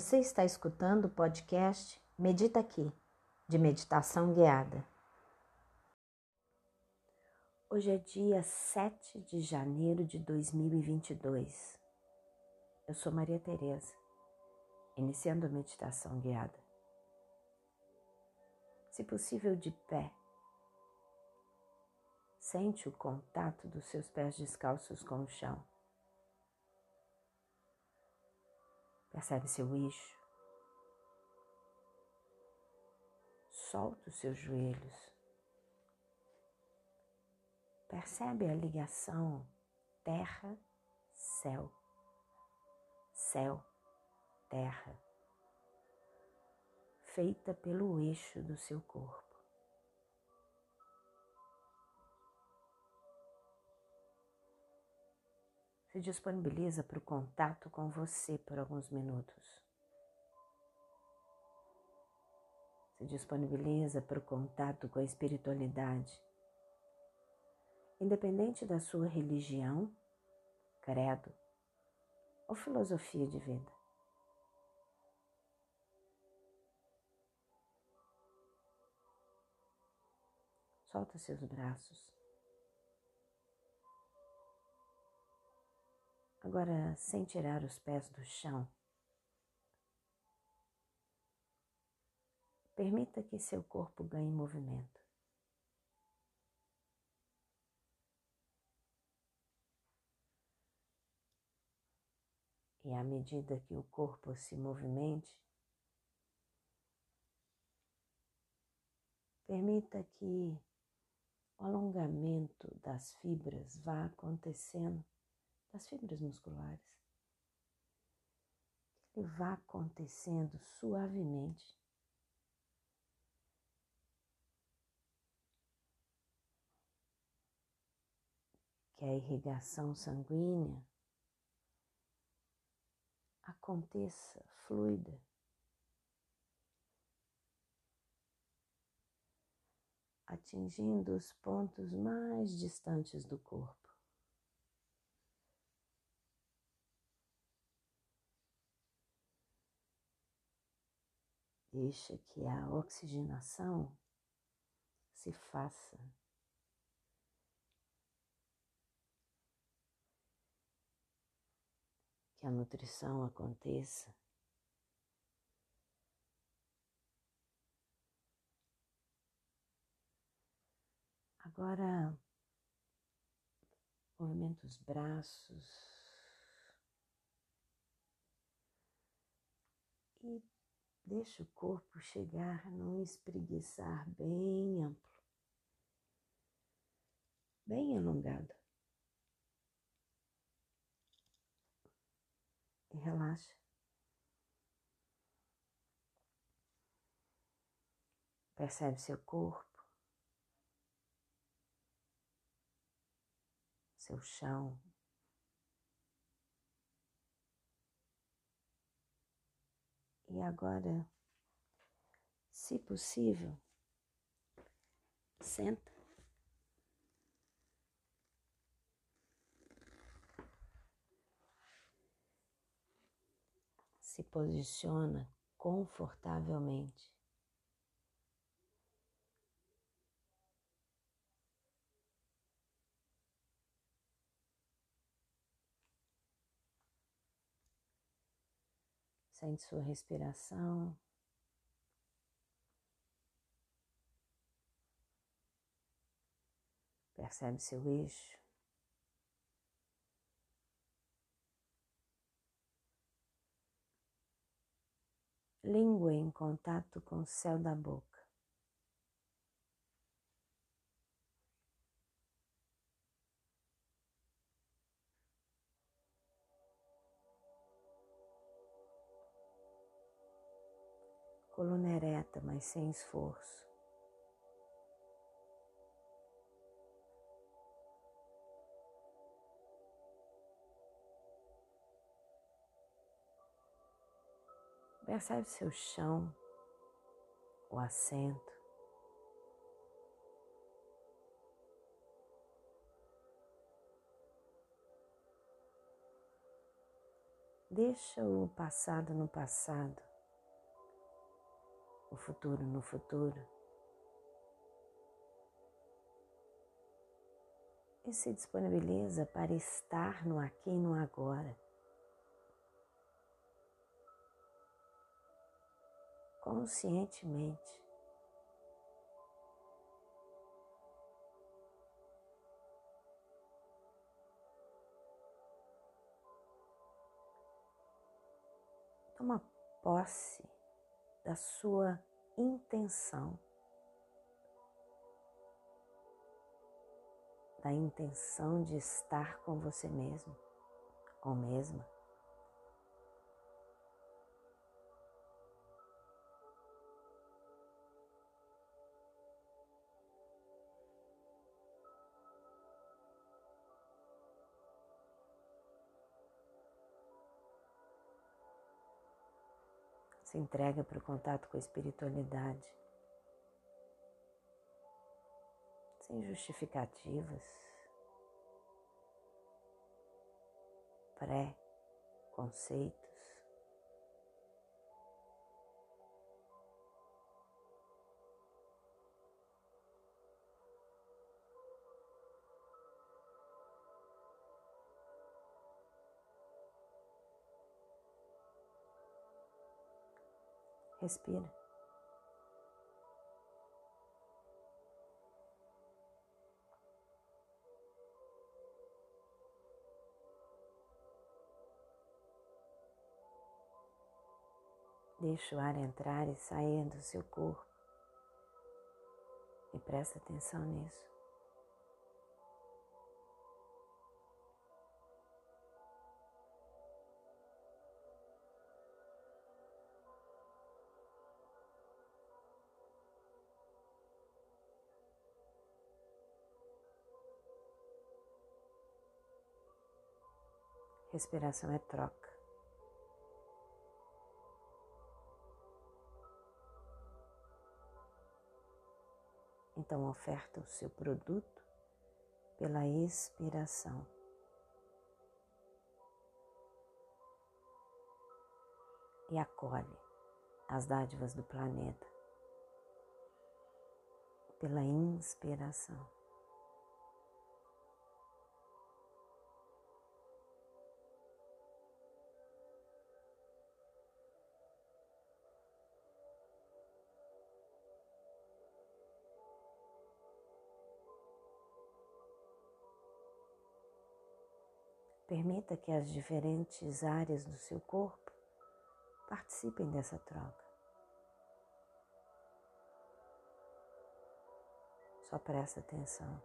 Você está escutando o podcast Medita Aqui, de meditação guiada. Hoje é dia 7 de janeiro de 2022. Eu sou Maria Tereza, iniciando a meditação guiada. Se possível, de pé. Sente o contato dos seus pés descalços com o chão. Percebe seu eixo. Solta os seus joelhos. Percebe a ligação terra-céu. Céu-terra. Feita pelo eixo do seu corpo. Se disponibiliza para o contato com você por alguns minutos. Se disponibiliza para o contato com a espiritualidade. Independente da sua religião, credo ou filosofia de vida. Solta seus braços. Agora, sem tirar os pés do chão, permita que seu corpo ganhe movimento. E à medida que o corpo se movimente, permita que o alongamento das fibras vá acontecendo das fibras musculares. Que ele vá acontecendo suavemente. Que a irrigação sanguínea aconteça fluida. Atingindo os pontos mais distantes do corpo. Deixa que a oxigenação se faça. Que a nutrição aconteça. Agora, movimenta os braços e Deixa o corpo chegar num espreguiçar bem amplo, bem alongado. E relaxa. Percebe seu corpo, seu chão, E agora, se possível, senta. Se posiciona confortavelmente. Sente sua respiração. Percebe seu eixo. Língua em contato com o céu da boca. Coluna ereta, mas sem esforço. Percebe seu chão, o assento. Deixa o passado no passado, o futuro no futuro. E se disponibiliza para estar no aqui e no agora. Conscientemente. Toma posse da sua intenção, da intenção de estar com você mesmo ou mesma. Se entrega para o contato com a espiritualidade, sem justificativas, pré-conceitos. Respira. Deixa o ar entrar e sair do seu corpo e presta atenção nisso. Respiração é troca. Então, oferta o seu produto pela expiração. E acolhe as dádivas do planeta pela inspiração. Permita que as diferentes áreas do seu corpo participem dessa troca. Só presta atenção.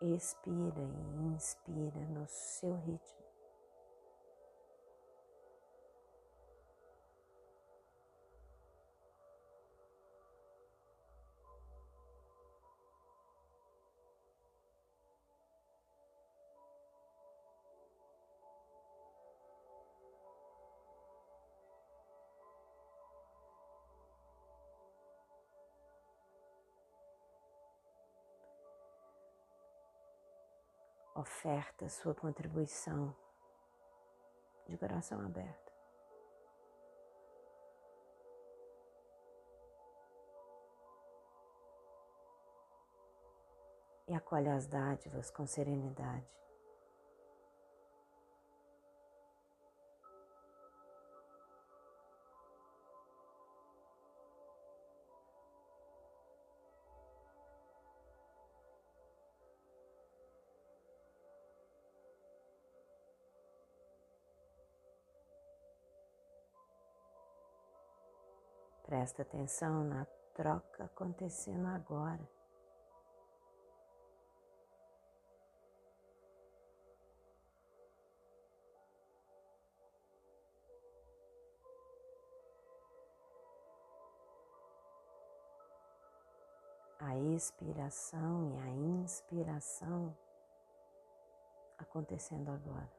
Expira e inspira no seu ritmo. Oferta sua contribuição de coração aberto. E acolhe as dádivas com serenidade. Presta atenção na troca acontecendo agora. a expiração e a inspiração acontecendo agora.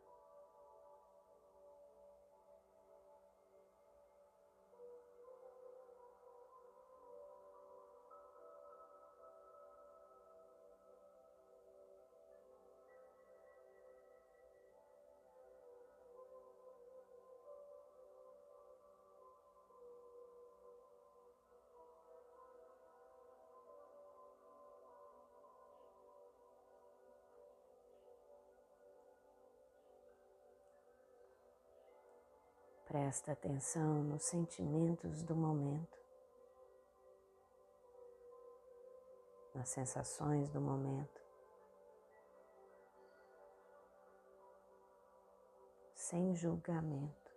Presta atenção nos sentimentos do momento, nas sensações do momento, sem julgamento.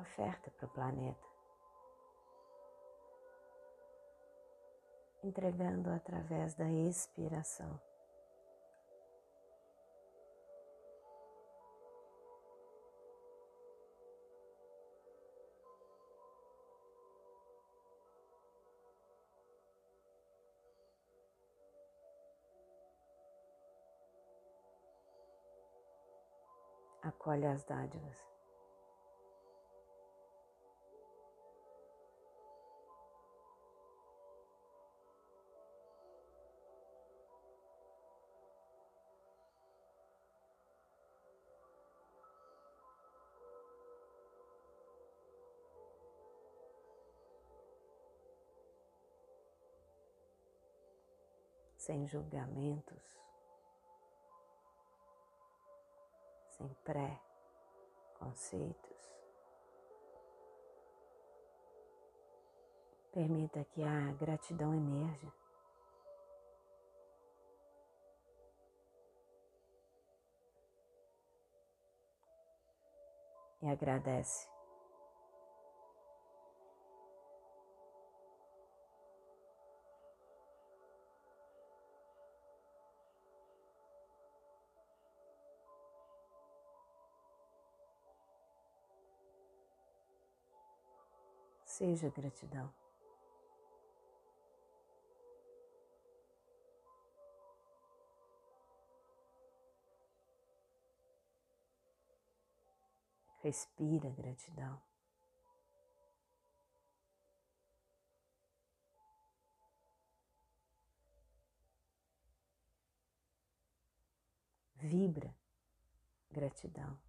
Oferta para o planeta, entregando através da expiração. Acolhe as dádivas. Sem julgamentos, sem pré-conceitos. Permita que a gratidão emerja. E agradece Seja gratidão. Respira gratidão. Vibra gratidão.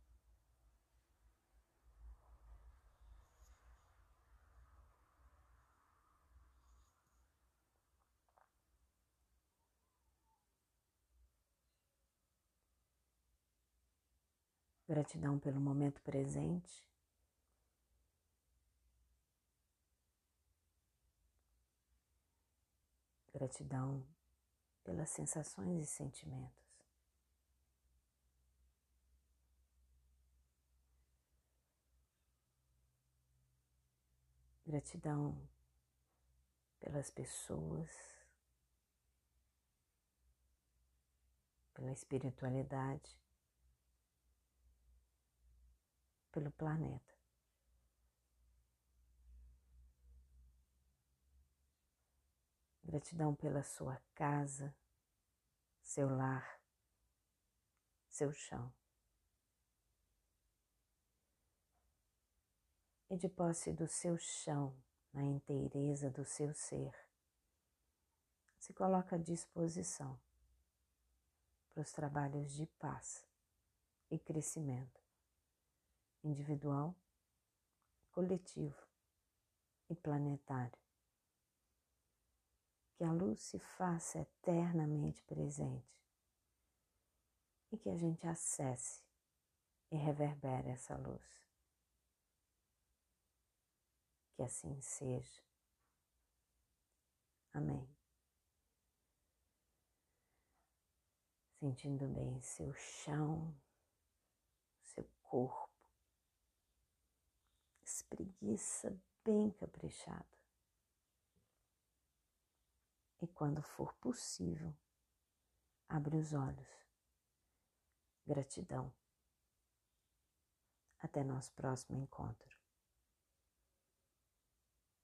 Gratidão pelo momento presente. Gratidão pelas sensações e sentimentos. Gratidão pelas pessoas, pela espiritualidade. Pelo planeta. Gratidão pela sua casa, seu lar, seu chão. E de posse do seu chão, na inteireza do seu ser, se coloca à disposição para os trabalhos de paz e crescimento individual, coletivo e planetário. Que a luz se faça eternamente presente e que a gente acesse e reverbere essa luz. Que assim seja. Amém. Sentindo bem seu chão, seu corpo preguiça bem caprichada. E quando for possível, abre os olhos. Gratidão. Até nosso próximo encontro.